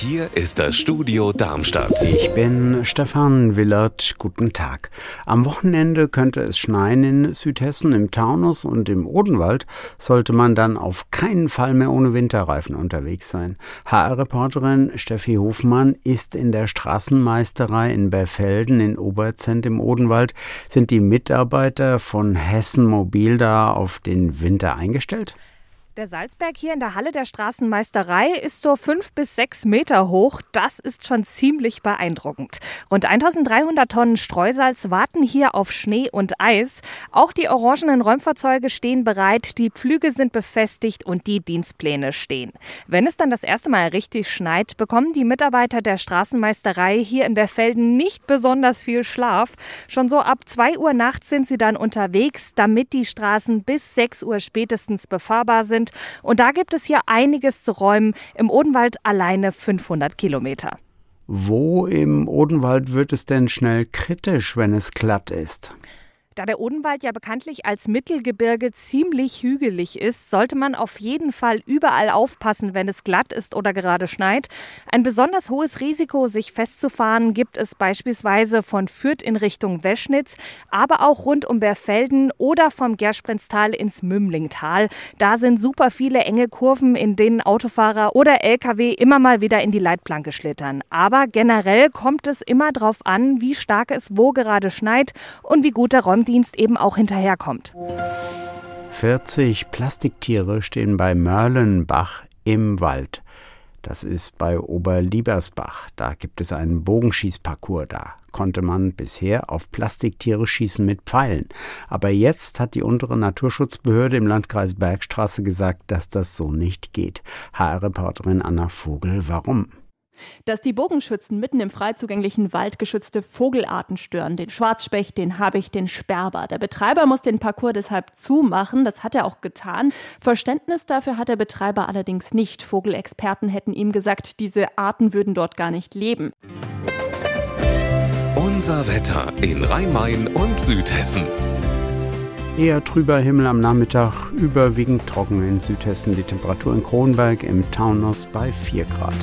Hier ist das Studio Darmstadt. Ich bin Stefan Willert. Guten Tag. Am Wochenende könnte es schneien in Südhessen, im Taunus und im Odenwald. Sollte man dann auf keinen Fall mehr ohne Winterreifen unterwegs sein. HR-Reporterin Steffi Hofmann ist in der Straßenmeisterei in Berfelden in Oberzent im Odenwald. Sind die Mitarbeiter von Hessen Mobil da auf den Winter eingestellt? Der Salzberg hier in der Halle der Straßenmeisterei ist so fünf bis sechs Meter hoch. Das ist schon ziemlich beeindruckend. Rund 1300 Tonnen Streusalz warten hier auf Schnee und Eis. Auch die orangenen Räumfahrzeuge stehen bereit, die Pflüge sind befestigt und die Dienstpläne stehen. Wenn es dann das erste Mal richtig schneit, bekommen die Mitarbeiter der Straßenmeisterei hier in Berfelden nicht besonders viel Schlaf. Schon so ab zwei Uhr nachts sind sie dann unterwegs, damit die Straßen bis sechs Uhr spätestens befahrbar sind. Und da gibt es hier einiges zu räumen. Im Odenwald alleine 500 Kilometer. Wo im Odenwald wird es denn schnell kritisch, wenn es glatt ist? Da der Odenwald ja bekanntlich als Mittelgebirge ziemlich hügelig ist, sollte man auf jeden Fall überall aufpassen, wenn es glatt ist oder gerade schneit. Ein besonders hohes Risiko, sich festzufahren, gibt es beispielsweise von Fürth in Richtung Weschnitz, aber auch rund um Berfelden oder vom Gersprenztal ins Mümlingtal. Da sind super viele enge Kurven, in denen Autofahrer oder Lkw immer mal wieder in die Leitplanke schlittern. Aber generell kommt es immer darauf an, wie stark es wo gerade schneit und wie gut der Räumdienst Rettungsdienst eben auch hinterherkommt. 40 Plastiktiere stehen bei Mörlenbach im Wald. Das ist bei Oberliebersbach. Da gibt es einen Bogenschießparcours. Da konnte man bisher auf Plastiktiere schießen mit Pfeilen. Aber jetzt hat die untere Naturschutzbehörde im Landkreis Bergstraße gesagt, dass das so nicht geht. HR-Reporterin Anna Vogel, warum? Dass die Bogenschützen mitten im frei zugänglichen Wald geschützte Vogelarten stören, den Schwarzspecht, den Habicht, den Sperber. Der Betreiber muss den Parcours deshalb zumachen, das hat er auch getan. Verständnis dafür hat der Betreiber allerdings nicht. Vogelexperten hätten ihm gesagt, diese Arten würden dort gar nicht leben. Unser Wetter in Rhein-Main und Südhessen. Eher trüber Himmel am Nachmittag, überwiegend trocken in Südhessen. Die Temperatur in Kronberg im Taunus bei 4 Grad.